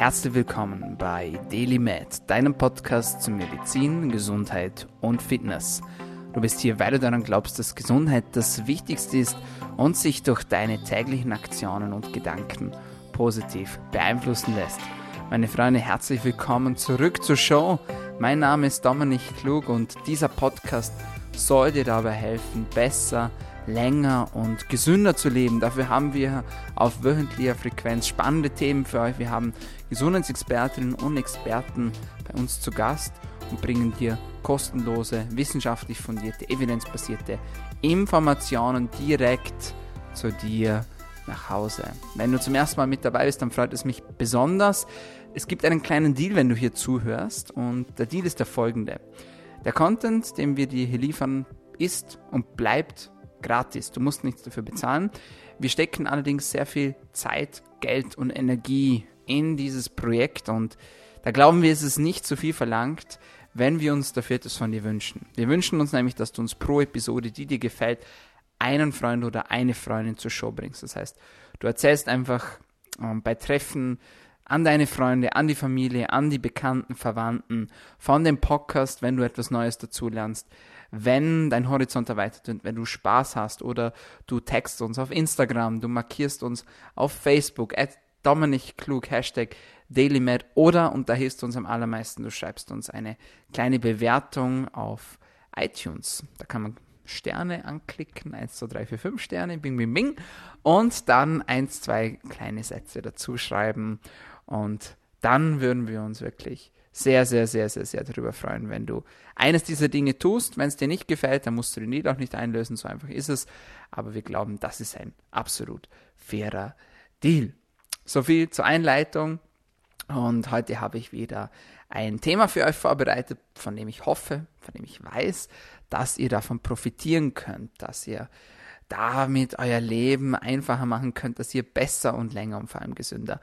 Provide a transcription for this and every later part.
Herzlich willkommen bei DailyMed, deinem Podcast zu Medizin, Gesundheit und Fitness. Du bist hier, weil du daran glaubst, dass Gesundheit das Wichtigste ist und sich durch deine täglichen Aktionen und Gedanken positiv beeinflussen lässt. Meine Freunde, herzlich willkommen zurück zur Show. Mein Name ist Dominik Klug und dieser Podcast soll dir dabei helfen, besser zu länger und gesünder zu leben. Dafür haben wir auf wöchentlicher Frequenz spannende Themen für euch. Wir haben Gesundheitsexpertinnen und Experten bei uns zu Gast und bringen dir kostenlose, wissenschaftlich fundierte, evidenzbasierte Informationen direkt zu dir nach Hause. Wenn du zum ersten Mal mit dabei bist, dann freut es mich besonders. Es gibt einen kleinen Deal, wenn du hier zuhörst und der Deal ist der folgende. Der Content, den wir dir hier liefern, ist und bleibt gratis. Du musst nichts dafür bezahlen. Wir stecken allerdings sehr viel Zeit, Geld und Energie in dieses Projekt und da glauben wir, es ist nicht zu viel verlangt, wenn wir uns dafür etwas von dir wünschen. Wir wünschen uns nämlich, dass du uns pro Episode, die dir gefällt, einen Freund oder eine Freundin zur Show bringst. Das heißt, du erzählst einfach ähm, bei Treffen an deine Freunde, an die Familie, an die Bekannten, Verwandten von dem Podcast, wenn du etwas Neues dazulernst wenn dein Horizont erweitert wird, wenn du Spaß hast oder du textst uns auf Instagram, du markierst uns auf Facebook, at Dominik Klug, Hashtag DailyMed oder, und da hilfst du uns am allermeisten, du schreibst uns eine kleine Bewertung auf iTunes. Da kann man Sterne anklicken, 1, 2, 3, 4, 5 Sterne, bing, bing, bing, und dann 1, 2 kleine Sätze dazu schreiben und dann würden wir uns wirklich sehr, sehr, sehr, sehr, sehr darüber freuen, wenn du eines dieser Dinge tust. Wenn es dir nicht gefällt, dann musst du den Lied auch nicht einlösen, so einfach ist es. Aber wir glauben, das ist ein absolut fairer Deal. So viel zur Einleitung. Und heute habe ich wieder ein Thema für euch vorbereitet, von dem ich hoffe, von dem ich weiß, dass ihr davon profitieren könnt, dass ihr damit euer Leben einfacher machen könnt, dass ihr besser und länger und vor allem gesünder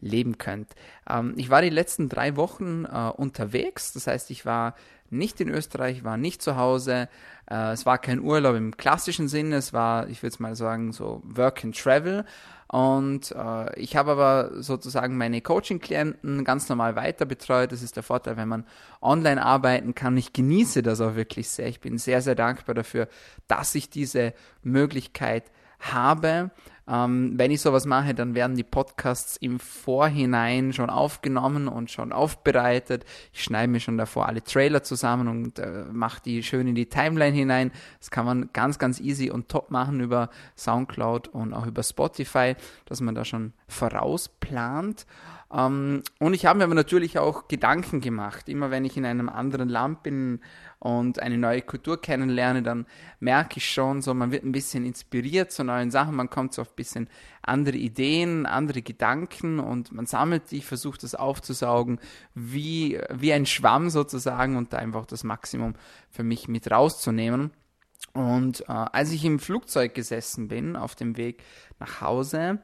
leben könnt. Ähm, ich war die letzten drei Wochen äh, unterwegs, das heißt, ich war nicht in Österreich, war nicht zu Hause. Äh, es war kein Urlaub im klassischen Sinne, es war, ich würde es mal sagen, so Work and Travel. Und äh, ich habe aber sozusagen meine Coaching-Klienten ganz normal weiter betreut. Das ist der Vorteil, wenn man online arbeiten kann. Ich genieße das auch wirklich sehr. Ich bin sehr, sehr dankbar dafür, dass ich diese Möglichkeit habe. Ähm, wenn ich sowas mache, dann werden die Podcasts im Vorhinein schon aufgenommen und schon aufbereitet. Ich schneide mir schon davor alle Trailer zusammen und äh, mache die schön in die Timeline hinein. Das kann man ganz, ganz easy und top machen über Soundcloud und auch über Spotify, dass man da schon vorausplant. Ähm, und ich habe mir aber natürlich auch Gedanken gemacht. Immer wenn ich in einem anderen Land bin und eine neue Kultur kennenlerne, dann merke ich schon, so man wird ein bisschen inspiriert zu neuen Sachen, man kommt so auf ein bisschen andere Ideen, andere Gedanken und man sammelt die, versucht das aufzusaugen, wie, wie ein Schwamm sozusagen und da einfach das Maximum für mich mit rauszunehmen. Und äh, als ich im Flugzeug gesessen bin, auf dem Weg nach Hause,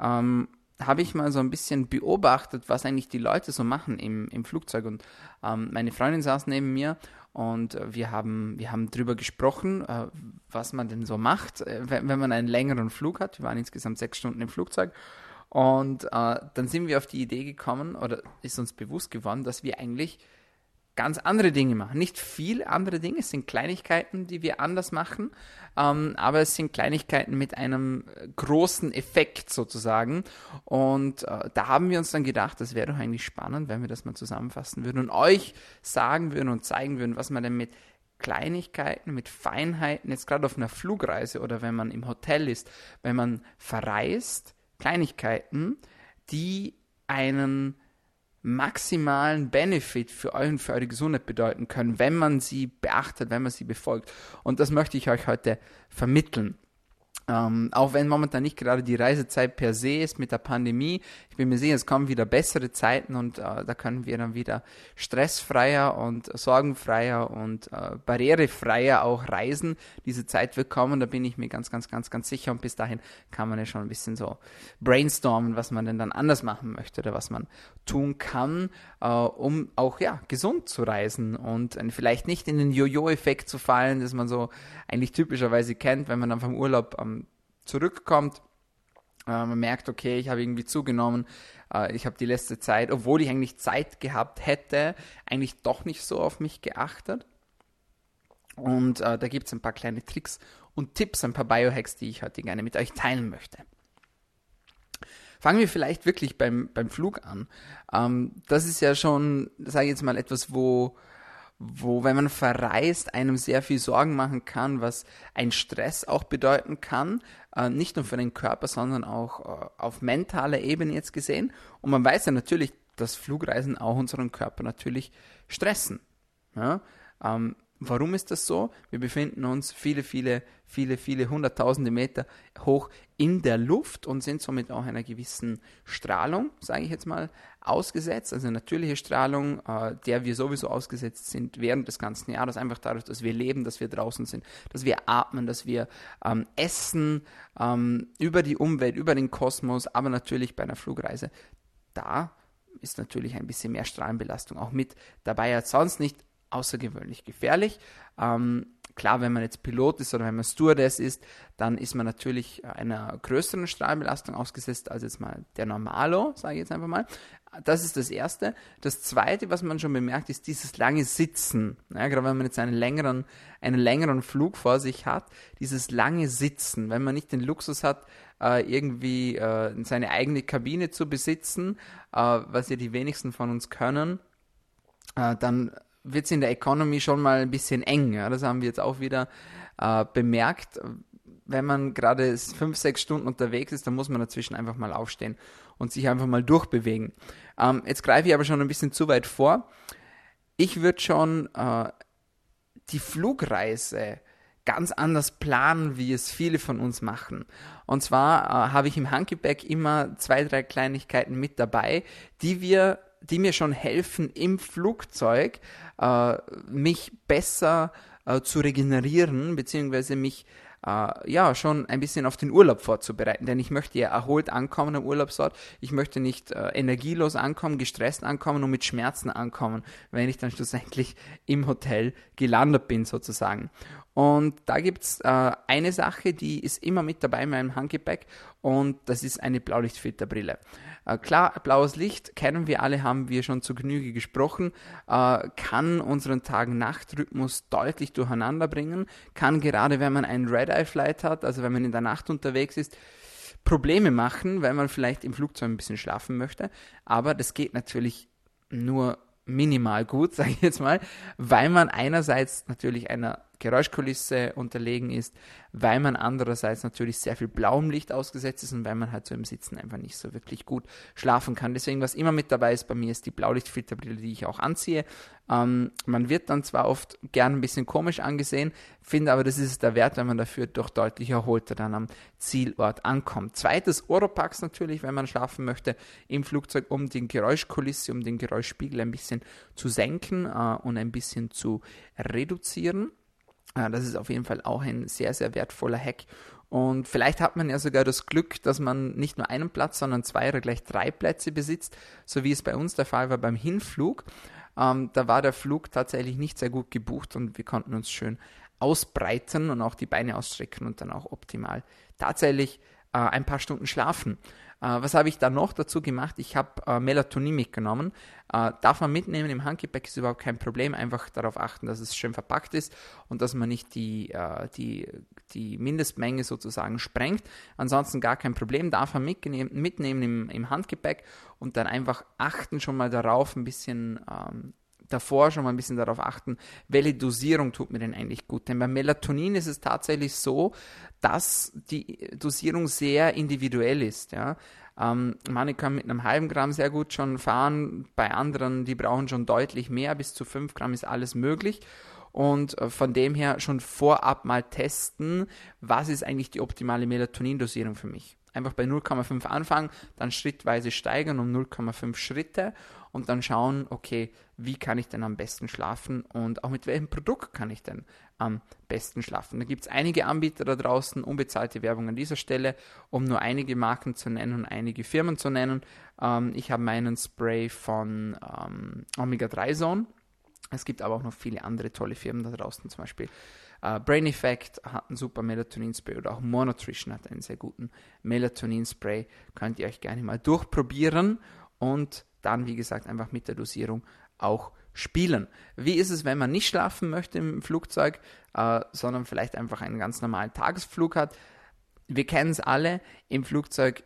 ähm, habe ich mal so ein bisschen beobachtet, was eigentlich die Leute so machen im, im Flugzeug. Und ähm, meine Freundin saß neben mir und äh, wir haben, wir haben drüber gesprochen, äh, was man denn so macht, äh, wenn, wenn, man einen längeren Flug hat. Wir waren insgesamt sechs Stunden im Flugzeug. Und äh, dann sind wir auf die Idee gekommen oder ist uns bewusst geworden, dass wir eigentlich ganz andere Dinge machen. Nicht viel andere Dinge, es sind Kleinigkeiten, die wir anders machen, ähm, aber es sind Kleinigkeiten mit einem äh, großen Effekt sozusagen. Und äh, da haben wir uns dann gedacht, das wäre doch eigentlich spannend, wenn wir das mal zusammenfassen würden und euch sagen würden und zeigen würden, was man denn mit Kleinigkeiten, mit Feinheiten, jetzt gerade auf einer Flugreise oder wenn man im Hotel ist, wenn man verreist, Kleinigkeiten, die einen maximalen Benefit für euch und für eure Gesundheit bedeuten können, wenn man sie beachtet, wenn man sie befolgt. Und das möchte ich euch heute vermitteln. Ähm, auch wenn momentan nicht gerade die Reisezeit per se ist mit der Pandemie, ich bin mir sicher, es kommen wieder bessere Zeiten und äh, da können wir dann wieder stressfreier und sorgenfreier und äh, barrierefreier auch reisen. Diese Zeit wird kommen, da bin ich mir ganz, ganz, ganz, ganz sicher und bis dahin kann man ja schon ein bisschen so brainstormen, was man denn dann anders machen möchte oder was man tun kann, äh, um auch ja gesund zu reisen und vielleicht nicht in den Jojo-Effekt zu fallen, dass man so eigentlich typischerweise kennt, wenn man dann vom Urlaub am zurückkommt Äh, man merkt, okay, ich habe irgendwie zugenommen. Äh, ich habe die letzte Zeit, obwohl ich eigentlich Zeit gehabt hätte, eigentlich doch nicht so auf mich geachtet. Und äh, da gibt es ein paar kleine Tricks und Tipps, ein paar Biohacks, die ich heute gerne mit euch teilen möchte. Fangen wir vielleicht wirklich beim, beim Flug an. Ähm, das ist ja schon, sage ich jetzt mal, etwas, wo, wo, wenn man verreist, einem sehr viel Sorgen machen kann, was ein Stress auch bedeuten kann. Äh, nicht nur für den Körper, sondern auch äh, auf mentaler Ebene jetzt gesehen. Und man weiß ja natürlich, dass Flugreisen auch unseren Körper natürlich stressen. Ja? Ähm, Warum ist das so? Wir befinden uns viele, viele, viele, viele hunderttausende Meter hoch in der Luft und sind somit auch einer gewissen Strahlung, sage ich jetzt mal, ausgesetzt. Also natürliche Strahlung, äh, der wir sowieso ausgesetzt sind während des ganzen Jahres, einfach dadurch, dass wir leben, dass wir draußen sind, dass wir atmen, dass wir ähm, essen, ähm, über die Umwelt, über den Kosmos, aber natürlich bei einer Flugreise. Da ist natürlich ein bisschen mehr Strahlenbelastung auch mit dabei als sonst nicht außergewöhnlich gefährlich. Ähm, klar, wenn man jetzt Pilot ist oder wenn man Stewardess ist, dann ist man natürlich einer größeren Strahlbelastung ausgesetzt als jetzt mal der Normalo, sage ich jetzt einfach mal. Das ist das Erste. Das Zweite, was man schon bemerkt, ist dieses lange Sitzen. Ja, gerade wenn man jetzt einen längeren, einen längeren Flug vor sich hat, dieses lange Sitzen. Wenn man nicht den Luxus hat, äh, irgendwie äh, seine eigene Kabine zu besitzen, äh, was ja die wenigsten von uns können, äh, dann wird es in der Economy schon mal ein bisschen eng. Ja? Das haben wir jetzt auch wieder äh, bemerkt. Wenn man gerade fünf, sechs Stunden unterwegs ist, dann muss man dazwischen einfach mal aufstehen und sich einfach mal durchbewegen. Ähm, jetzt greife ich aber schon ein bisschen zu weit vor. Ich würde schon äh, die Flugreise ganz anders planen, wie es viele von uns machen. Und zwar äh, habe ich im Handgepäck immer zwei, drei Kleinigkeiten mit dabei, die wir die mir schon helfen, im Flugzeug äh, mich besser äh, zu regenerieren, beziehungsweise mich äh, ja schon ein bisschen auf den Urlaub vorzubereiten. Denn ich möchte ja erholt ankommen am Urlaubsort. Ich möchte nicht äh, energielos ankommen, gestresst ankommen und mit Schmerzen ankommen, wenn ich dann schlussendlich im Hotel gelandet bin, sozusagen. Und da gibt es äh, eine Sache, die ist immer mit dabei in meinem Handgepäck und das ist eine Blaulichtfilterbrille. Äh, klar, blaues Licht kennen wir alle, haben wir schon zu Genüge gesprochen, äh, kann unseren Tag-Nacht-Rhythmus deutlich durcheinander bringen, kann gerade wenn man einen Red-Eye-Flight hat, also wenn man in der Nacht unterwegs ist, Probleme machen, weil man vielleicht im Flugzeug ein bisschen schlafen möchte. Aber das geht natürlich nur minimal gut, sage ich jetzt mal, weil man einerseits natürlich einer Geräuschkulisse unterlegen ist, weil man andererseits natürlich sehr viel blauem Licht ausgesetzt ist und weil man halt so im Sitzen einfach nicht so wirklich gut schlafen kann. Deswegen, was immer mit dabei ist bei mir, ist die Blaulichtfilterbrille, die ich auch anziehe. Ähm, man wird dann zwar oft gern ein bisschen komisch angesehen, finde aber, das ist es der Wert, wenn man dafür doch deutlich erholter dann am Zielort ankommt. Zweites Oropax natürlich, wenn man schlafen möchte im Flugzeug, um den Geräuschkulisse, um den Geräuschspiegel ein bisschen zu senken äh, und ein bisschen zu reduzieren. Das ist auf jeden Fall auch ein sehr, sehr wertvoller Hack. Und vielleicht hat man ja sogar das Glück, dass man nicht nur einen Platz, sondern zwei oder gleich drei Plätze besitzt, so wie es bei uns der Fall war beim Hinflug. Ähm, da war der Flug tatsächlich nicht sehr gut gebucht und wir konnten uns schön ausbreiten und auch die Beine ausstrecken und dann auch optimal tatsächlich äh, ein paar Stunden schlafen. Äh, was habe ich da noch dazu gemacht? Ich habe äh, Melatonin mitgenommen. Äh, darf man mitnehmen im Handgepäck, ist überhaupt kein Problem. Einfach darauf achten, dass es schön verpackt ist und dass man nicht die, äh, die, die Mindestmenge sozusagen sprengt. Ansonsten gar kein Problem. Darf man mitnehmen, mitnehmen im, im Handgepäck und dann einfach achten schon mal darauf, ein bisschen ähm, davor schon mal ein bisschen darauf achten, welche Dosierung tut mir denn eigentlich gut. Denn beim Melatonin ist es tatsächlich so, dass die Dosierung sehr individuell ist. Ja. Ähm, manche können mit einem halben Gramm sehr gut schon fahren, bei anderen, die brauchen schon deutlich mehr, bis zu 5 Gramm ist alles möglich. Und äh, von dem her schon vorab mal testen, was ist eigentlich die optimale Melatonin-Dosierung für mich. Einfach bei 0,5 anfangen, dann schrittweise steigern um 0,5 Schritte und dann schauen, okay, wie kann ich denn am besten schlafen und auch mit welchem Produkt kann ich denn am besten schlafen. Da gibt es einige Anbieter da draußen, unbezahlte Werbung an dieser Stelle, um nur einige Marken zu nennen und einige Firmen zu nennen. Ähm, ich habe meinen Spray von ähm, Omega 3 Zone. Es gibt aber auch noch viele andere tolle Firmen da draußen, zum Beispiel Äh, Brain Effect hat einen super Melatonin-Spray oder auch Monotrition hat einen sehr guten Melatonin-Spray. Könnt ihr euch gerne mal durchprobieren und dann, wie gesagt, einfach mit der Dosierung auch spielen. Wie ist es, wenn man nicht schlafen möchte im Flugzeug, äh, sondern vielleicht einfach einen ganz normalen Tagesflug hat? Wir kennen es alle, im Flugzeug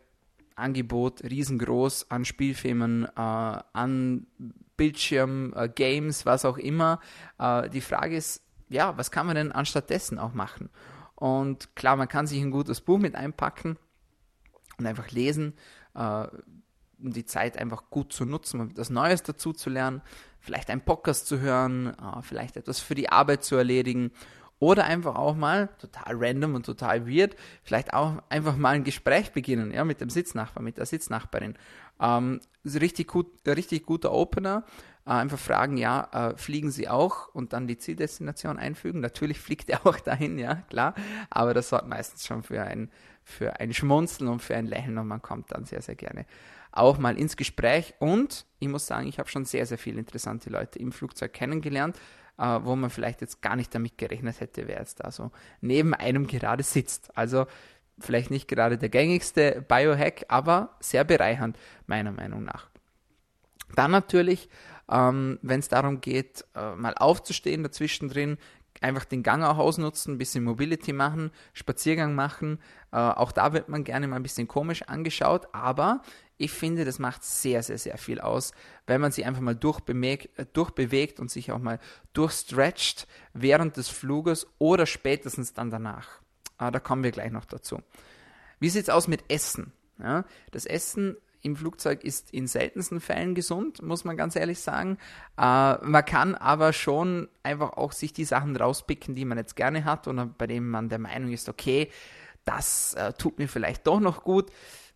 Angebot riesengroß an Spielfilmen, äh, an Bildschirm, äh, Games, was auch immer. Äh, die Frage ist, ja, was kann man denn anstattdessen auch machen? Und klar, man kann sich ein gutes Buch mit einpacken und einfach lesen, äh, um die Zeit einfach gut zu nutzen, um etwas Neues dazu zu lernen, vielleicht einen Podcast zu hören, äh, vielleicht etwas für die Arbeit zu erledigen oder einfach auch mal, total random und total weird, vielleicht auch einfach mal ein Gespräch beginnen, ja, mit dem Sitznachbar, mit der Sitznachbarin. Ähm, ist richtig gut, richtig guter Opener. Äh, einfach fragen, ja, äh, fliegen Sie auch und dann die Zieldestination einfügen. Natürlich fliegt er auch dahin, ja, klar. Aber das sorgt meistens schon für ein, für ein Schmunzeln und für ein Lächeln und man kommt dann sehr, sehr gerne auch mal ins Gespräch. Und ich muss sagen, ich habe schon sehr, sehr viele interessante Leute im Flugzeug kennengelernt äh, wo man vielleicht jetzt gar nicht damit gerechnet hätte, wer jetzt da so neben einem gerade sitzt. Also vielleicht nicht gerade der gängigste Biohack, aber sehr bereichernd, meiner Meinung nach. Dann natürlich, ähm, wenn es darum geht, äh, mal aufzustehen, dazwischen drin, einfach den Gang auch ausnutzen, ein bisschen Mobility machen, Spaziergang machen. Äh, auch da wird man gerne mal ein bisschen komisch angeschaut, aber ich finde, das macht sehr, sehr, sehr viel aus, wenn man sich einfach mal durchbewegt, äh, durchbewegt und sich auch mal durchstretcht während des Fluges oder spätestens dann danach. Ah, da kommen wir gleich noch dazu. Wie sieht es aus mit Essen? Ja, das Essen im Flugzeug ist in seltensten Fällen gesund, muss man ganz ehrlich sagen. Äh, man kann aber schon einfach auch sich die Sachen rauspicken, die man jetzt gerne hat und bei denen man der Meinung ist, okay, das äh, tut mir vielleicht doch noch gut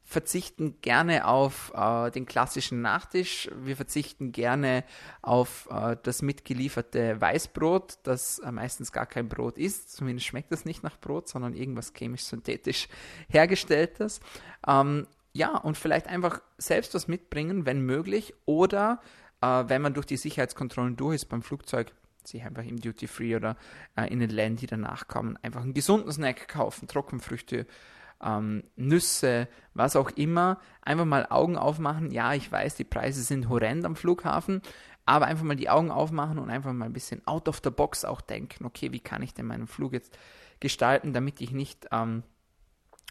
verzichten gerne auf äh, den klassischen Nachtisch. Wir verzichten gerne auf äh, das mitgelieferte Weißbrot, das äh, meistens gar kein Brot ist. Zumindest schmeckt das nicht nach Brot, sondern irgendwas chemisch-synthetisch hergestelltes. Ähm, ja, und vielleicht einfach selbst was mitbringen, wenn möglich. Oder äh, wenn man durch die Sicherheitskontrollen durch ist beim Flugzeug, sich einfach im Duty Free oder äh, in den Ländern, die danach kommen, einfach einen gesunden Snack kaufen, Trockenfrüchte ähm, Nüsse, was auch immer, einfach mal Augen aufmachen. Ja, ich weiß, die Preise sind horrend am Flughafen, aber einfach mal die Augen aufmachen und einfach mal ein bisschen out of the box auch denken, okay, wie kann ich denn meinen Flug jetzt gestalten, damit ich nicht ähm,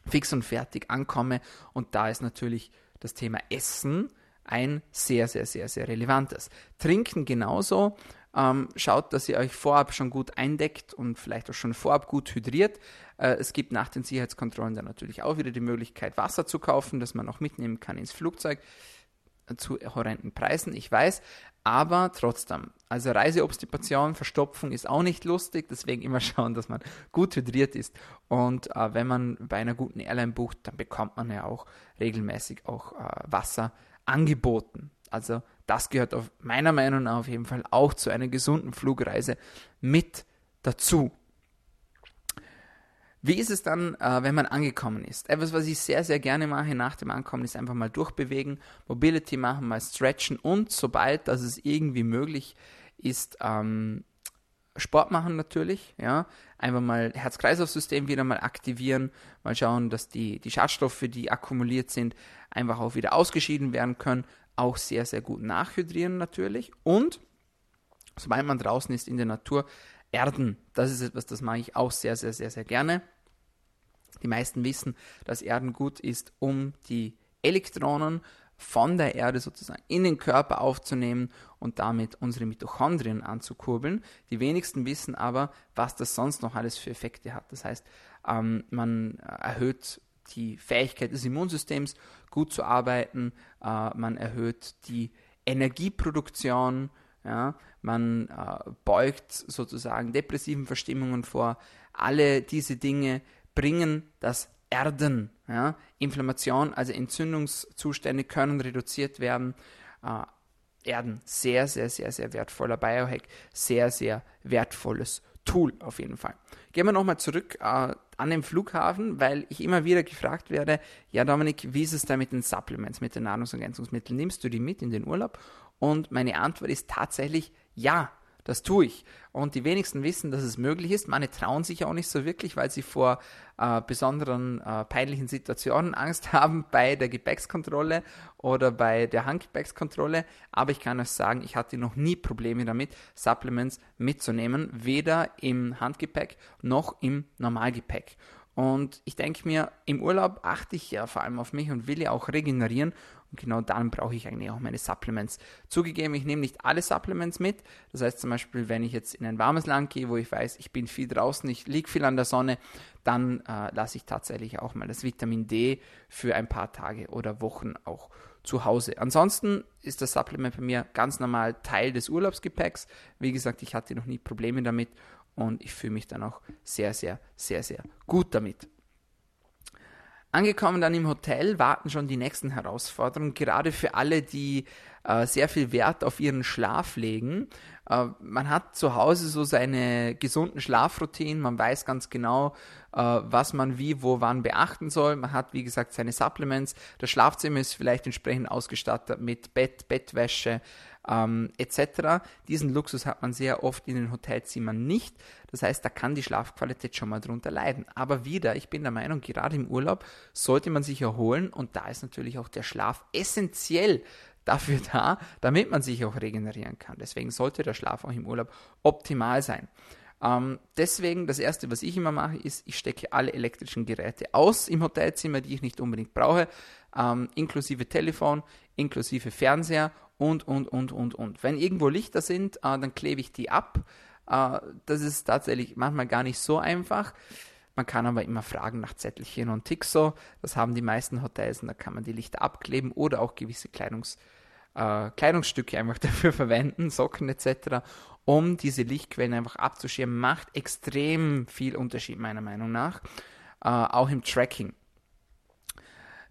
fix und fertig ankomme. Und da ist natürlich das Thema Essen ein sehr, sehr, sehr, sehr relevantes. Trinken genauso. Ähm, schaut, dass ihr euch vorab schon gut eindeckt und vielleicht auch schon vorab gut hydriert. Äh, es gibt nach den Sicherheitskontrollen dann natürlich auch wieder die Möglichkeit, Wasser zu kaufen, das man auch mitnehmen kann ins Flugzeug zu horrenden Preisen, ich weiß, aber trotzdem, also Reiseobstipation, Verstopfung ist auch nicht lustig, deswegen immer schauen, dass man gut hydriert ist. Und äh, wenn man bei einer guten Airline bucht, dann bekommt man ja auch regelmäßig auch äh, Wasser angeboten. Also das gehört auf meiner Meinung nach auf jeden Fall auch zu einer gesunden Flugreise mit dazu. Wie ist es dann, äh, wenn man angekommen ist? Etwas, was ich sehr, sehr gerne mache nach dem Ankommen, ist einfach mal durchbewegen, Mobility machen, mal stretchen und sobald das es irgendwie möglich ist, ähm, Sport machen natürlich, ja, einfach mal Herz-Kreislauf-System wieder mal aktivieren, mal schauen, dass die, die Schadstoffe, die akkumuliert sind, einfach auch wieder ausgeschieden werden können, auch sehr, sehr gut nachhydrieren natürlich und sobald man draußen ist in der Natur, erden, das ist etwas, das mache ich auch sehr, sehr, sehr, sehr gerne. Die meisten wissen, dass Erden gut ist, um die Elektronen von der Erde sozusagen in den Körper aufzunehmen und damit unsere Mitochondrien anzukurbeln. Die wenigsten wissen aber, was das sonst noch alles für Effekte hat. Das heißt, ähm, man erhöht die Fähigkeit des Immunsystems gut zu arbeiten, äh, man erhöht die Energieproduktion, ja, man äh, beugt sozusagen depressiven Verstimmungen vor. Alle diese Dinge bringen das Erden. Ja? Inflammation, also Entzündungszustände können reduziert werden. Äh, Erden, sehr, sehr, sehr, sehr wertvoller Biohack, sehr, sehr wertvolles Tool auf jeden Fall. Gehen wir nochmal zurück äh, an den Flughafen, weil ich immer wieder gefragt werde, ja Dominik, wie ist es da mit den Supplements, mit den Nahrungsergänzungsmitteln? Nimmst du die mit in den Urlaub? Und meine Antwort ist tatsächlich ja. das tue ich. Und die wenigsten wissen, dass es möglich ist. Manche trauen sich auch nicht so wirklich, weil sie vor äh, besonderen äh, peinlichen Situationen Angst haben bei der Gepäckskontrolle oder bei der Handgepäckskontrolle. Aber ich kann euch sagen, ich hatte noch nie Probleme damit, Supplements mitzunehmen, weder im Handgepäck noch im Normalgepäck. Und ich denke mir, im Urlaub achte ich ja vor allem auf mich und will ja auch regenerieren. Und genau dann brauche ich eigentlich auch meine Supplements. Zugegeben, ich nehme nicht alle Supplements mit. Das heißt zum Beispiel, wenn ich jetzt in ein warmes Land gehe, wo ich weiß, ich bin viel draußen, ich liege viel an der Sonne, dann äh, lasse ich tatsächlich auch mal das Vitamin D für ein paar Tage oder Wochen auch zu Hause. Ansonsten ist das Supplement bei mir ganz normal Teil des Urlaubsgepäcks. Wie gesagt, ich hatte noch nie Probleme damit und ich fühle mich dann auch sehr, sehr, sehr, sehr gut damit. Angekommen dann im Hotel warten schon die nächsten Herausforderungen, gerade für alle, die äh, sehr viel Wert auf ihren Schlaf legen. Äh, man hat zu Hause so seine gesunden Schlafroutinen, man weiß ganz genau, äh, was man wie, wo, wann beachten soll. Man hat, wie gesagt, seine Supplements. Das Schlafzimmer ist vielleicht entsprechend ausgestattet mit Bett, Bettwäsche, ähm, etc. Diesen Luxus hat man sehr oft in den Hotelzimmern nicht. Das heißt, da kann die Schlafqualität schon mal drunter leiden. Aber wieder, ich bin der Meinung, gerade im Urlaub sollte man sich erholen und da ist natürlich auch der Schlaf essentiell dafür da, damit man sich auch regenerieren kann. Deswegen sollte der Schlaf auch im Urlaub optimal sein. Ähm, deswegen, das erste, was ich immer mache, ist, ich stecke alle elektrischen Geräte aus im Hotelzimmer, die ich nicht unbedingt brauche, ähm, inklusive Telefon, inklusive Fernseher und, und, und, und, und. Wenn irgendwo Lichter sind, äh, dann klebe ich die ab. Äh, das ist tatsächlich manchmal gar nicht so einfach. Man kann aber immer fragen nach Zettelchen und Tixo. Das haben die meisten Hotels und da kann man die Lichter abkleben oder auch gewisse Kleidungs, äh, Kleidungsstücke einfach dafür verwenden, Socken etc., um diese Lichtquellen einfach abzuschirmen. Macht extrem viel Unterschied meiner Meinung nach, äh, auch im Tracking.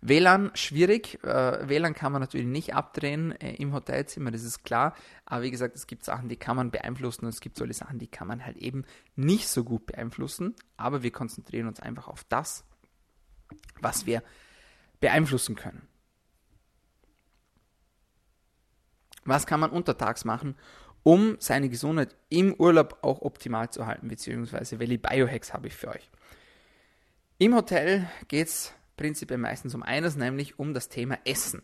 WLAN schwierig. Äh, WLAN kann man natürlich nicht abdrehen äh, im Hotelzimmer, das ist klar. Aber wie gesagt, es gibt Sachen, die kann man beeinflussen und es gibt solche Sachen, die kann man halt eben nicht so gut beeinflussen. Aber wir konzentrieren uns einfach auf das, was wir beeinflussen können. Was kann man untertags machen, um seine Gesundheit im Urlaub auch optimal zu halten, beziehungsweise welche Biohacks habe ich für euch? Im Hotel geht es prinzipiell meistens um eines, nämlich um das Thema Essen.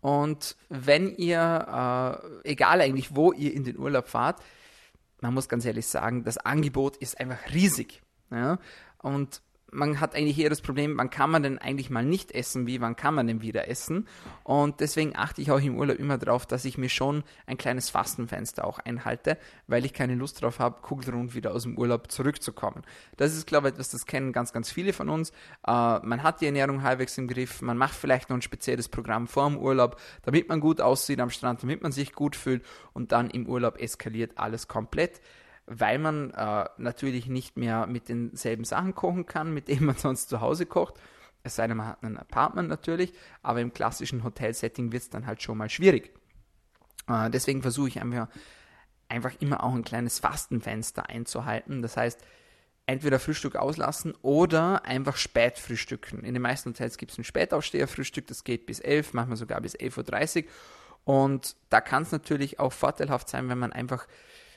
Und wenn ihr, äh, egal eigentlich wo ihr in den Urlaub fahrt, man muss ganz ehrlich sagen, das Angebot ist einfach riesig. Ja? Und man hat eigentlich eher das Problem, wann kann man denn eigentlich mal nicht essen, wie wann kann man denn wieder essen. Und deswegen achte ich auch im Urlaub immer darauf, dass ich mir schon ein kleines Fastenfenster auch einhalte, weil ich keine Lust darauf habe, kugelrund wieder aus dem Urlaub zurückzukommen. Das ist, glaube ich, etwas, das kennen ganz, ganz viele von uns. Äh, man hat die Ernährung halbwegs im Griff, man macht vielleicht noch ein spezielles Programm vor dem Urlaub, damit man gut aussieht am Strand, damit man sich gut fühlt und dann im Urlaub eskaliert alles komplett weil man äh, natürlich nicht mehr mit denselben Sachen kochen kann, mit denen man sonst zu Hause kocht. Es sei denn, man hat ein Apartment natürlich, aber im klassischen Hotelsetting wird es dann halt schon mal schwierig. Äh, deswegen versuche ich einfach, einfach immer auch ein kleines Fastenfenster einzuhalten. Das heißt, entweder Frühstück auslassen oder einfach spät frühstücken. In den meisten Hotels gibt es ein Spätaufsteherfrühstück, das geht bis 11, manchmal sogar bis 11.30 Uhr. Und da kann es natürlich auch vorteilhaft sein, wenn man einfach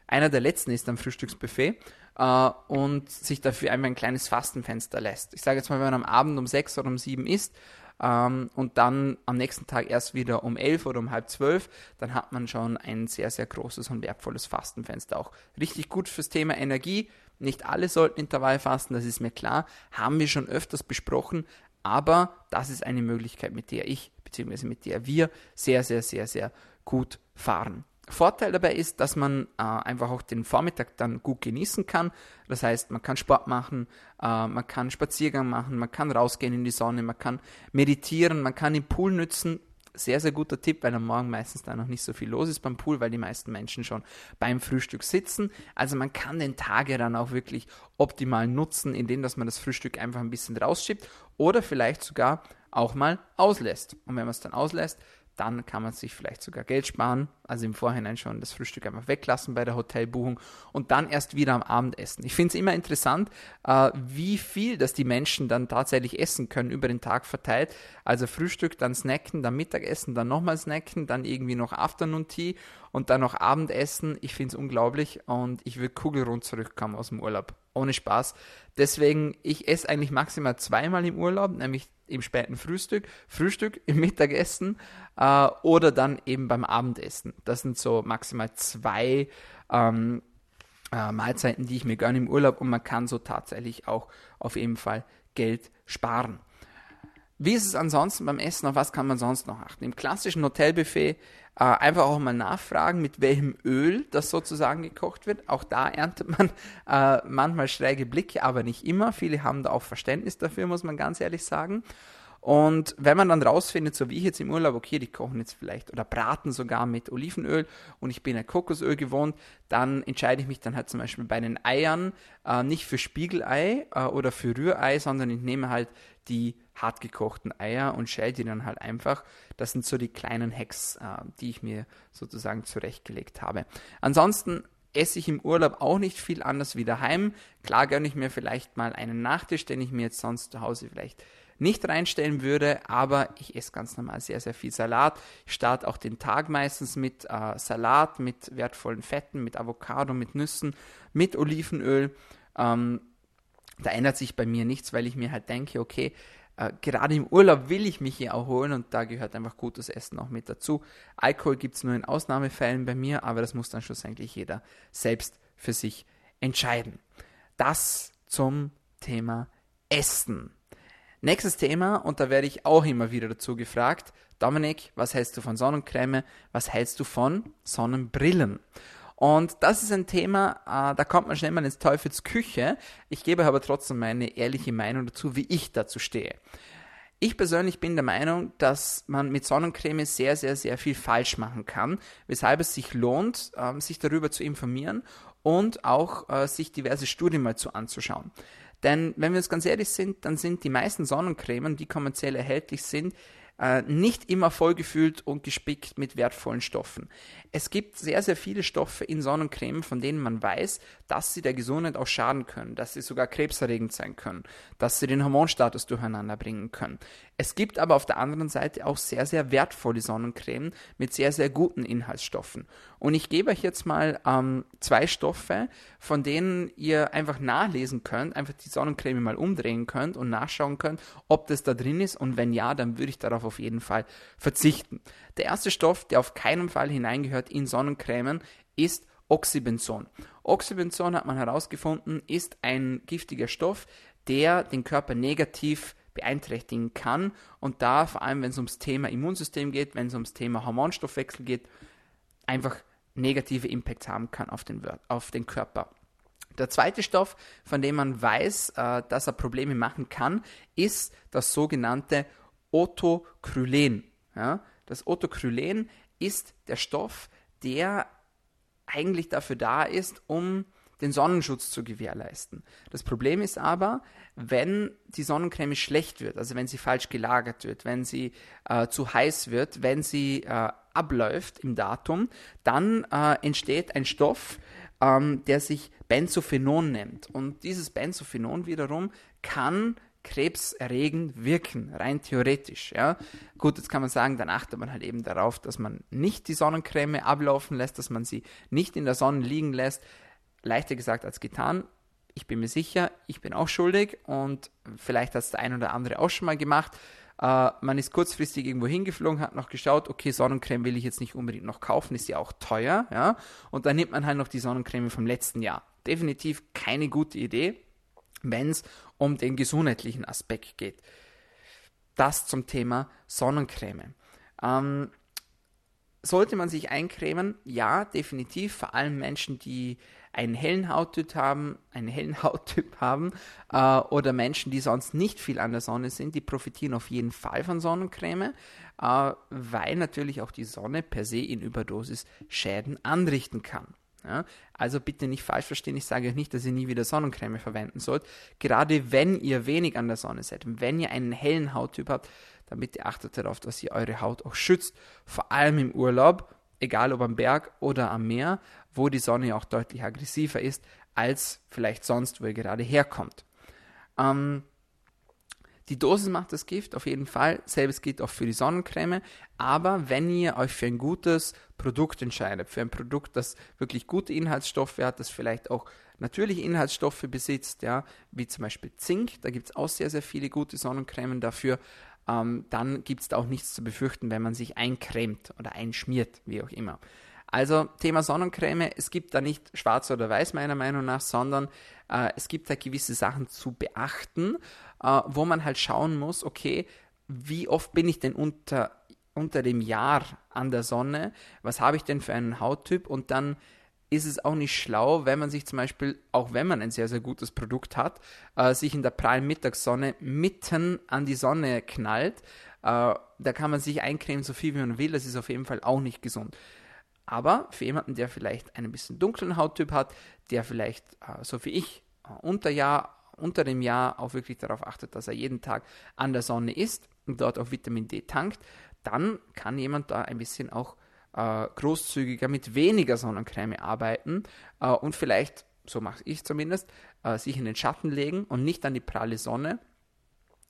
einer der letzten ist am Frühstücksbuffet äh, und sich dafür einmal ein kleines Fastenfenster lässt. Ich sage jetzt mal, wenn man am Abend um sechs oder um sieben isst ähm, und dann am nächsten Tag erst wieder um elf oder um halb zwölf, dann hat man schon ein sehr, sehr großes und wertvolles Fastenfenster. Auch richtig gut fürs Thema Energie. Nicht alle sollten Intervall fasten, das ist mir klar. Haben wir schon öfters besprochen, aber das ist eine Möglichkeit, mit der ich bzw. mit der wir sehr, sehr, sehr, sehr gut fahren. Vorteil dabei ist, dass man äh, einfach auch den Vormittag dann gut genießen kann. Das heißt, man kann Sport machen, äh, man kann Spaziergang machen, man kann rausgehen in die Sonne, man kann meditieren, man kann den Pool nützen. Sehr, sehr guter Tipp, weil am Morgen meistens da noch nicht so viel los ist beim Pool, weil die meisten Menschen schon beim Frühstück sitzen. Also man kann den Tag ja dann auch wirklich optimal nutzen, indem dass man das Frühstück einfach ein bisschen rausschiebt oder vielleicht sogar auch mal auslässt. Und wenn man es dann auslässt, dann kann man sich vielleicht sogar Geld sparen, also im Vorhinein schon das Frühstück einfach weglassen bei der Hotelbuchung und dann erst wieder am Abend essen. Ich finde es immer interessant, äh, wie viel das die Menschen dann tatsächlich essen können über den Tag verteilt. Also Frühstück, dann snacken, dann Mittagessen, dann nochmal snacken, dann irgendwie noch Afternoon Tea und dann noch Abendessen. Ich finde es unglaublich und ich will kugelrund zurückkommen aus dem Urlaub. Ohne Spaß. Deswegen, ich esse eigentlich maximal zweimal im Urlaub, nämlich im späten Frühstück, Frühstück, im Mittagessen äh, oder dann eben beim Abendessen. Das sind so maximal zwei ähm, äh, Mahlzeiten, die ich mir gönne im Urlaub und man kann so tatsächlich auch auf jeden Fall Geld sparen. Wie ist es ansonsten beim Essen? Auf was kann man sonst noch achten? Im klassischen Hotelbuffet äh, einfach auch mal nachfragen, mit welchem Öl das sozusagen gekocht wird. Auch da erntet man äh, manchmal schräge Blicke, aber nicht immer. Viele haben da auch Verständnis dafür, muss man ganz ehrlich sagen. Und wenn man dann rausfindet, so wie ich jetzt im Urlaub, okay, die kochen jetzt vielleicht oder braten sogar mit Olivenöl und ich bin ein Kokosöl gewohnt, dann entscheide ich mich dann halt zum Beispiel bei den Eiern äh, nicht für Spiegelei äh, oder für Rührei, sondern ich nehme halt die hartgekochten Eier und schäle die dann halt einfach. Das sind so die kleinen Hacks, äh, die ich mir sozusagen zurechtgelegt habe. Ansonsten esse ich im Urlaub auch nicht viel anders wie daheim. Klar gönne ich mir vielleicht mal einen Nachtisch, den ich mir jetzt sonst zu Hause vielleicht nicht reinstellen würde, aber ich esse ganz normal sehr, sehr viel Salat. Ich starte auch den Tag meistens mit äh, Salat, mit wertvollen Fetten, mit Avocado, mit Nüssen, mit Olivenöl. Ähm, da ändert sich bei mir nichts, weil ich mir halt denke, okay, äh, gerade im Urlaub will ich mich hier erholen und da gehört einfach gutes Essen auch mit dazu. Alkohol gibt es nur in Ausnahmefällen bei mir, aber das muss dann schlussendlich jeder selbst für sich entscheiden. Das zum Thema Essen. Nächstes Thema, und da werde ich auch immer wieder dazu gefragt, Dominik, was hältst du von Sonnencreme? Was hältst du von Sonnenbrillen? Und das ist ein Thema, äh, da kommt man schnell mal ins Teufels Küche. Ich gebe aber trotzdem meine ehrliche Meinung dazu, wie ich dazu stehe. Ich persönlich bin der Meinung, dass man mit Sonnencreme sehr, sehr, sehr viel falsch machen kann, weshalb es sich lohnt, äh, sich darüber zu informieren und auch äh, sich diverse Studien mal zu anzuschauen. Denn wenn wir uns ganz ehrlich sind, dann sind die meisten Sonnencremen, die kommerziell erhältlich sind, äh, nicht immer vollgefüllt und gespickt mit wertvollen Stoffen. Es gibt sehr, sehr viele Stoffe in Sonnencreme, von denen man weiß, dass sie der Gesundheit auch schaden können, dass sie sogar krebserregend sein können, dass sie den Hormonstatus durcheinander bringen können. Es gibt aber auf der anderen Seite auch sehr, sehr wertvolle Sonnencreme mit sehr, sehr guten Inhaltsstoffen. Und ich gebe euch jetzt mal ähm, zwei Stoffe, von denen ihr einfach nachlesen könnt, einfach die Sonnencreme mal umdrehen könnt und nachschauen könnt, ob das da drin ist. Und wenn ja, dann würde ich darauf auf jeden Fall verzichten. Der erste Stoff, der auf keinen Fall hineingehört in Sonnencremen, ist Oxybenzon. Oxybenzon hat man herausgefunden, ist ein giftiger Stoff, der den Körper negativ beeinträchtigen kann und da vor allem, wenn es ums Thema Immunsystem geht, wenn es ums Thema Hormonstoffwechsel geht, einfach negative Impacts haben kann auf den, auf den Körper. Der zweite Stoff, von dem man weiß, äh, dass er Probleme machen kann, ist das sogenannte Otocrylen. Ja? Das Otocrylen ist der Stoff, der eigentlich dafür da ist, um den Sonnenschutz zu gewährleisten. Das Problem ist aber, wenn die Sonnencreme schlecht wird, also wenn sie falsch gelagert wird, wenn sie äh, zu heiß wird, wenn sie äh, abläuft im Datum, dann äh, entsteht ein Stoff, ähm, der sich Benzophenon nennt. Und dieses Benzophenon wiederum kann krebserregend wirken, rein theoretisch. Ja. Gut, jetzt kann man sagen, dann achtet man halt eben darauf, dass man nicht die Sonnencreme ablaufen lässt, dass man sie nicht in der Sonne liegen lässt. Leichter gesagt als getan. Ich bin mir sicher, ich bin auch schuldig und vielleicht hat es der ein oder andere auch schon mal gemacht. Uh, man ist kurzfristig irgendwo hingeflogen, hat noch geschaut, okay, Sonnencreme will ich jetzt nicht unbedingt noch kaufen, ist ja auch teuer, ja. Und dann nimmt man halt noch die Sonnencreme vom letzten Jahr. Definitiv keine gute Idee wenn es um den gesundheitlichen Aspekt geht. Das zum Thema Sonnencreme. Ähm, sollte man sich eincremen? Ja, definitiv. Vor allem Menschen, die einen hellen Hauttyp haben, einen hellen Hauttyp haben äh, oder Menschen, die sonst nicht viel an der Sonne sind, die profitieren auf jeden Fall von Sonnencreme, äh, weil natürlich auch die Sonne per se in Überdosis Schäden anrichten kann. Ja? Also bitte nicht falsch verstehen, ich sage euch nicht, dass ihr nie wieder Sonnencreme verwenden sollt. Gerade wenn ihr wenig an der Sonne seid, wenn ihr einen hellen Hauttyp habt, dann bitte achtet darauf, dass ihr eure Haut auch schützt. Vor allem im Urlaub, egal ob am Berg oder am Meer, wo die Sonne auch deutlich aggressiver ist als vielleicht sonst, wo ihr gerade herkommt. Ähm, die Dosis macht das Gift auf jeden Fall. Selbes gilt auch für die Sonnencreme. Aber wenn ihr euch für ein gutes Produkt entscheidet, für ein Produkt, das wirklich gute Inhaltsstoffe hat, das vielleicht auch natürliche Inhaltsstoffe besitzt, ja, wie zum Beispiel Zink, da gibt es auch sehr, sehr viele gute Sonnencremen dafür, ähm, dann gibt es da auch nichts zu befürchten, wenn man sich eincremt oder einschmiert, wie auch immer. Also Thema Sonnencreme, es gibt da nicht schwarz oder weiß meiner Meinung nach, sondern äh, es gibt da gewisse Sachen zu beachten, äh, wo man halt schauen muss, okay, wie oft bin ich denn unter, unter dem Jahr an der Sonne, was habe ich denn für einen Hauttyp und dann ist es auch nicht schlau, wenn man sich zum Beispiel, auch wenn man ein sehr, sehr gutes Produkt hat, äh, sich in der prallen Mittagssonne mitten an die Sonne knallt. Äh, da kann man sich eincremen, so viel wie man will. Das ist auf jeden Fall auch nicht gesund. Aber für jemanden, der vielleicht einen bisschen dunklen Hauttyp hat, der vielleicht, äh, so wie ich, äh, unter, Jahr, unter dem Jahr auch wirklich darauf achtet, dass er jeden Tag an der Sonne ist und dort auch Vitamin D tankt, dann kann jemand da ein bisschen auch äh, großzügiger mit weniger Sonnencreme arbeiten und vielleicht, so mache ich zumindest, sich in den Schatten legen und nicht an die pralle Sonne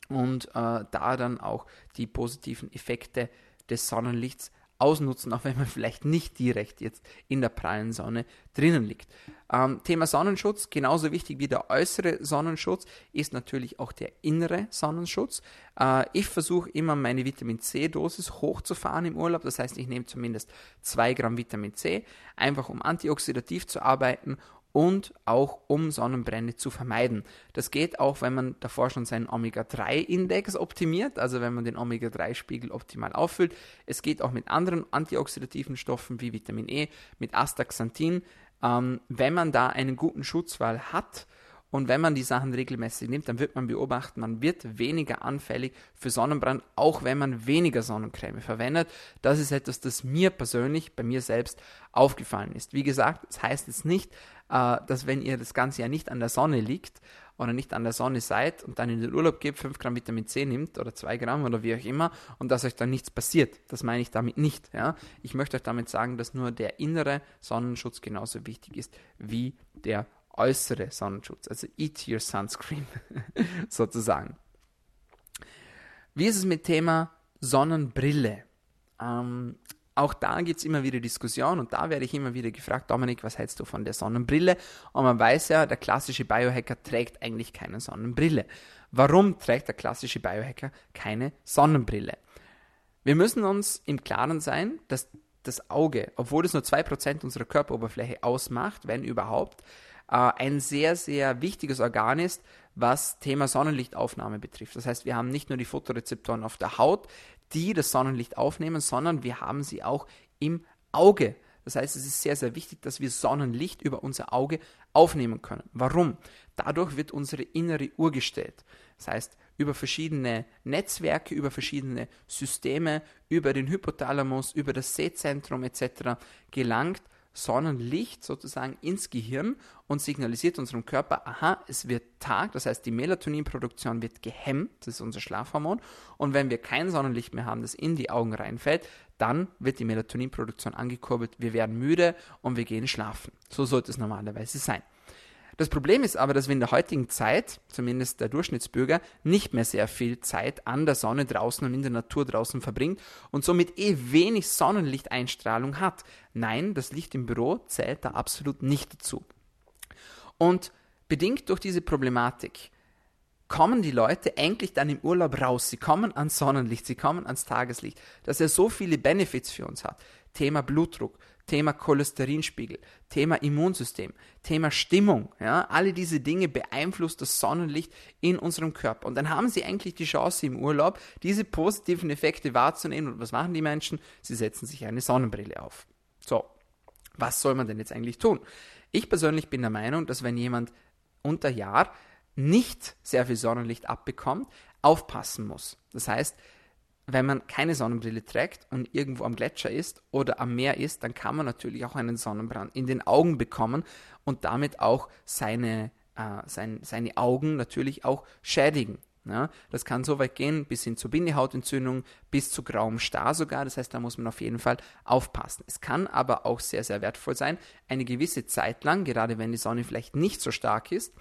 und da dann auch die positiven Effekte des Sonnenlichts ausnutzen, auch wenn man vielleicht nicht direkt jetzt in der prallen Sonne drinnen liegt. Ähm, Thema Sonnenschutz, genauso wichtig wie der äußere Sonnenschutz, ist natürlich auch der innere Sonnenschutz. Äh, ich versuche immer meine Vitamin C-Dosis hochzufahren im Urlaub, das heißt, ich nehme zumindest 2 Gramm Vitamin C, einfach um antioxidativ zu arbeiten und auch um Sonnenbrände zu vermeiden. Das geht auch, wenn man davor schon seinen Omega-3-Index optimiert, also wenn man den Omega-3-Spiegel optimal auffüllt. Es geht auch mit anderen antioxidativen Stoffen wie Vitamin E, mit Astaxanthin. Ähm, wenn man da einen guten Schutzwall hat, und wenn man die Sachen regelmäßig nimmt, dann wird man beobachten, man wird weniger anfällig für Sonnenbrand, auch wenn man weniger Sonnencreme verwendet. Das ist etwas, das mir persönlich, bei mir selbst aufgefallen ist. Wie gesagt, das heißt jetzt nicht, äh, dass wenn ihr das ganze Jahr nicht an der Sonne liegt oder nicht an der Sonne seid und dann in den Urlaub geht, 5 Gramm Vitamin C nimmt oder 2 Gramm oder wie auch immer und dass euch dann nichts passiert. Das meine ich damit nicht. Ja? Ich möchte euch damit sagen, dass nur der innere Sonnenschutz genauso wichtig ist wie der äußere Sonnenschutz, also Eat Your Sunscreen sozusagen. Wie ist es mit Thema Sonnenbrille? Ähm, auch da gibt es immer wieder Diskussionen und da werde ich immer wieder gefragt, Dominik, was hältst du von der Sonnenbrille? Und man weiß ja, der klassische Biohacker trägt eigentlich keine Sonnenbrille. Warum trägt der klassische Biohacker keine Sonnenbrille? Wir müssen uns im Klaren sein, dass das Auge, obwohl es nur 2% unserer Körperoberfläche ausmacht, wenn überhaupt, äh, ein sehr, sehr wichtiges Organ ist, was Thema Sonnenlichtaufnahme betrifft. Das heißt, wir haben nicht nur die Fotorezeptoren auf der Haut, die das Sonnenlicht aufnehmen, sondern wir haben sie auch im Auge. Das heißt, es ist sehr, sehr wichtig, dass wir Sonnenlicht über unser Auge aufnehmen können. Warum? Dadurch wird unsere innere Uhr gestellt. Das heißt, über verschiedene Netzwerke, über verschiedene Systeme, über den Hypothalamus, über das Sehzentrum etc. gelangt Sonnenlicht sozusagen ins Gehirn und signalisiert unserem Körper, aha, es wird Tag, das heißt die Melatoninproduktion wird gehemmt, das ist unser Schlafhormon und wenn wir kein Sonnenlicht mehr haben, das in die Augen reinfällt, dann wird die Melatoninproduktion angekurbelt, wir werden müde und wir gehen schlafen. So sollte es normalerweise sein. Das Problem ist aber, dass wir in der heutigen Zeit, zumindest der Durchschnittsbürger, nicht mehr sehr viel Zeit an der Sonne draußen und in der Natur draußen verbringt und somit eh wenig Sonnenlichteinstrahlung hat. Nein, das Licht im Büro zählt da absolut nicht dazu. Und bedingt durch diese Problematik kommen die Leute endlich dann im Urlaub raus. Sie kommen ans Sonnenlicht, sie kommen ans Tageslicht, dass er so viele Benefits für uns hat. Thema Blutdruck, Thema Cholesterinspiegel, Thema Immunsystem, Thema Stimmung. Ja, alle diese Dinge beeinflusst das Sonnenlicht in unserem Körper. Und dann haben sie eigentlich die Chance im Urlaub, diese positiven Effekte wahrzunehmen. Und was machen die Menschen? Sie setzen sich eine Sonnenbrille auf. So, was soll man denn jetzt eigentlich tun? Ich persönlich bin der Meinung, dass wenn jemand unter Jahr nicht sehr viel Sonnenlicht abbekommt, aufpassen muss. Das heißt, wenn man keine Sonnenbrille trägt und irgendwo am Gletscher ist oder am Meer ist, dann kann man natürlich auch einen Sonnenbrand in den Augen bekommen und damit auch seine, äh, sein, seine Augen natürlich auch schädigen. Ja, das kann so weit gehen bis hin zur Bindehautentzündung, bis zu grauem Star sogar. Das heißt, da muss man auf jeden Fall aufpassen. Es kann aber auch sehr, sehr wertvoll sein, eine gewisse Zeit lang, gerade wenn die Sonne vielleicht nicht so stark ist,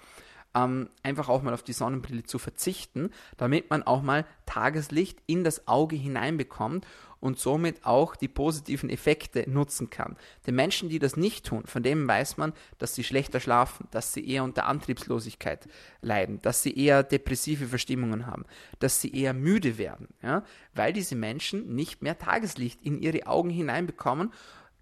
ähm, einfach auch mal auf die Sonnenbrille zu verzichten, damit man auch mal Tageslicht in das Auge hineinbekommt und somit auch die positiven Effekte nutzen kann. Den Menschen, die das nicht tun, von denen weiß man, dass sie schlechter schlafen, dass sie eher unter Antriebslosigkeit leiden, dass sie eher depressive Verstimmungen haben, dass sie eher müde werden, ja? weil diese Menschen nicht mehr Tageslicht in ihre Augen hineinbekommen.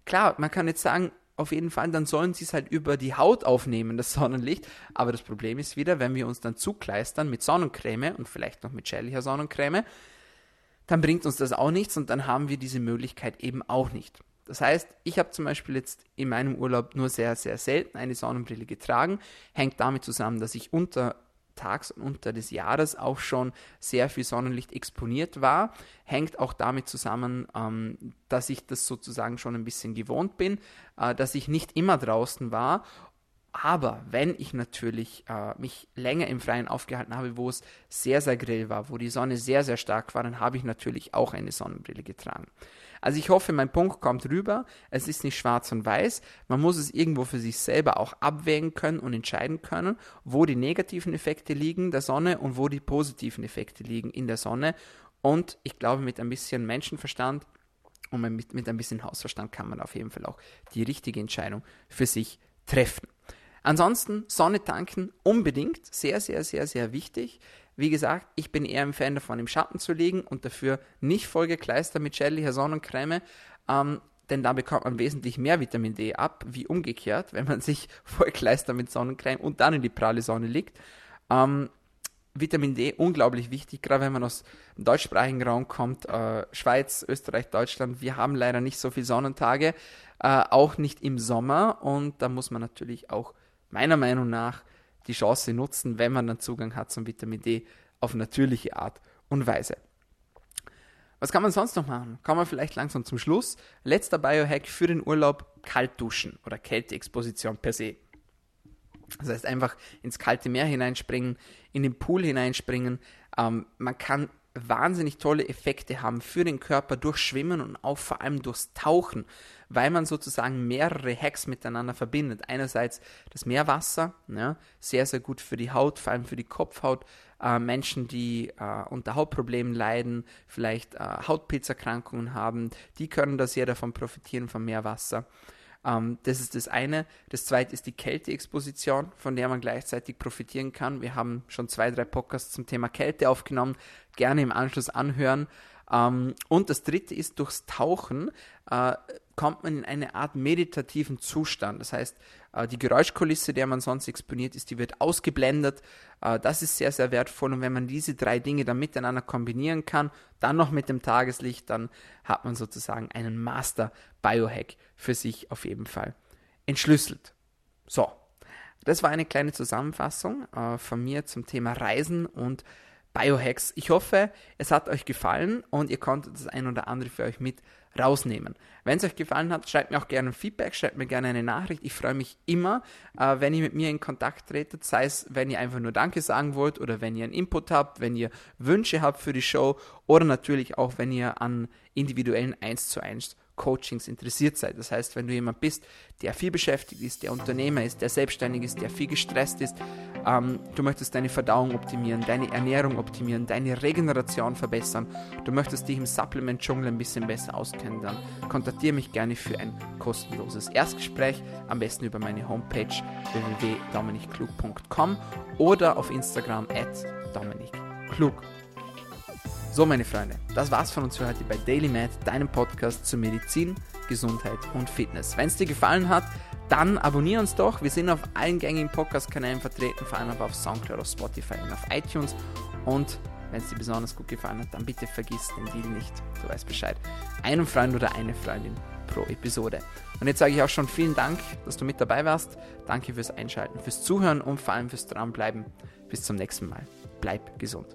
Klar, man kann jetzt sagen, auf jeden Fall, dann sollen sie es halt über die Haut aufnehmen, das Sonnenlicht. Aber das Problem ist wieder, wenn wir uns dann zukleistern mit Sonnencreme und vielleicht noch mit schädlicher Sonnencreme, dann bringt uns das auch nichts und dann haben wir diese Möglichkeit eben auch nicht. Das heißt, ich habe zum Beispiel jetzt in meinem Urlaub nur sehr, sehr selten eine Sonnenbrille getragen. Hängt damit zusammen, dass ich unter Tags und unter des Jahres auch schon sehr viel Sonnenlicht exponiert war. Hängt auch damit zusammen, ähm, dass ich das sozusagen schon ein bisschen gewohnt bin, äh, dass ich nicht immer draußen war. Aber wenn ich natürlich äh, mich länger im Freien aufgehalten habe, wo es sehr, sehr grill war, wo die Sonne sehr, sehr stark war, dann habe ich natürlich auch eine Sonnenbrille getragen. Also ich hoffe, mein Punkt kommt rüber. Es ist nicht schwarz und weiß. Man muss es irgendwo für sich selber auch abwägen können und entscheiden können, wo die negativen Effekte liegen der Sonne und wo die positiven Effekte liegen in der Sonne. Und ich glaube, mit ein bisschen Menschenverstand und mit, mit ein bisschen Hausverstand kann man auf jeden Fall auch die richtige Entscheidung für sich treffen. Ansonsten Sonne tanken unbedingt, sehr, sehr, sehr, sehr wichtig. Wie gesagt, ich bin eher ein Fan davon, im Schatten zu liegen und dafür nicht vollgekleistert mit schädlicher Sonnencreme, ähm, denn da bekommt man wesentlich mehr Vitamin D ab, wie umgekehrt, wenn man sich vollkleistert mit Sonnencreme und dann in die pralle Sonne liegt. Ähm, Vitamin D unglaublich wichtig, gerade wenn man aus dem deutschsprachigen Raum kommt, äh, Schweiz, Österreich, Deutschland. Wir haben leider nicht so viele Sonnentage, äh, auch nicht im Sommer und da muss man natürlich auch meiner Meinung nach die Chance nutzen, wenn man dann Zugang hat zum Vitamin D auf natürliche Art und Weise. Was kann man sonst noch machen? Kommen wir vielleicht langsam zum Schluss. Letzter Biohack für den Urlaub, kalt duschen oder Kälteexposition per se. Das heißt einfach ins kalte Meer hineinspringen, in den Pool hineinspringen. Ähm, man kann wahnsinnig tolle Effekte haben für den Körper durch Schwimmen und auch vor allem durchs Tauchen, weil man sozusagen mehrere Hacks miteinander verbindet. Einerseits das Meerwasser, ja, sehr, sehr gut für die Haut, vor allem für die Kopfhaut. Äh, Menschen, die äh, unter Hautproblemen leiden, vielleicht äh, Hautpilzerkrankungen haben, die können da sehr davon profitieren vom Meerwasser. Ähm, das ist das eine. Das zweite ist die Kälteexposition, von der man gleichzeitig profitieren kann. Wir haben schon zwei, drei Podcasts zum Thema Kälte aufgenommen. Gerne im Anschluss anhören. Ähm, und das dritte ist, durchs Tauchen äh, kommt man in eine Art meditativen Zustand. Das heißt, äh, die Geräuschkulisse, der man sonst exponiert ist, die wird ausgeblendet. Äh, das ist sehr, sehr wertvoll. Und wenn man diese drei Dinge dann miteinander kombinieren kann, dann noch mit dem Tageslicht, dann hat man sozusagen einen Master Biohack für sich auf jeden Fall entschlüsselt. So, das war eine kleine Zusammenfassung äh, von mir zum Thema Reisen und Biohacks. Ich hoffe, es hat euch gefallen und ihr konntet das ein oder andere für euch mit rausnehmen. Wenn es euch gefallen hat, schreibt mir auch gerne ein Feedback, schreibt mir gerne eine Nachricht. Ich freue mich immer, äh, wenn ihr mit mir in Kontakt tretet, sei es, wenn ihr einfach nur Danke sagen wollt oder wenn ihr einen Input habt, wenn ihr Wünsche habt für die Show oder natürlich auch, wenn ihr an individuellen 1 zu 1 Coachings interessiert seid. Das heißt, wenn du jemand bist, der viel beschäftigt ist, der Unternehmer ist, der selbstständig ist, der viel gestresst ist, ähm, du möchtest deine Verdauung optimieren, deine Ernährung optimieren, deine Regeneration verbessern, du möchtest dich im Supplement-Dschungel ein bisschen besser auskennen, dann kontaktiere mich gerne für ein kostenloses Erstgespräch, am besten über meine Homepage www.dominikklug.com oder auf Instagram at dominikklug. So, meine Freunde, das war's von uns für heute bei Daily Med, deinem Podcast zu Medizin, Gesundheit und Fitness. Wenn es dir gefallen hat, dann abonniere uns doch. Wir sind auf allen gängigen Podcast-Kanälen vertreten, vor allem aber auf Soundcloud, auf Spotify und auf iTunes. Und wenn es dir besonders gut gefallen hat, dann bitte vergiss den Deal nicht. Du weißt Bescheid. Einen Freund oder eine Freundin pro Episode. Und jetzt sage ich auch schon vielen Dank, dass du mit dabei warst. Danke fürs Einschalten, fürs Zuhören und vor allem fürs Dranbleiben. Bis zum nächsten Mal. Bleib gesund.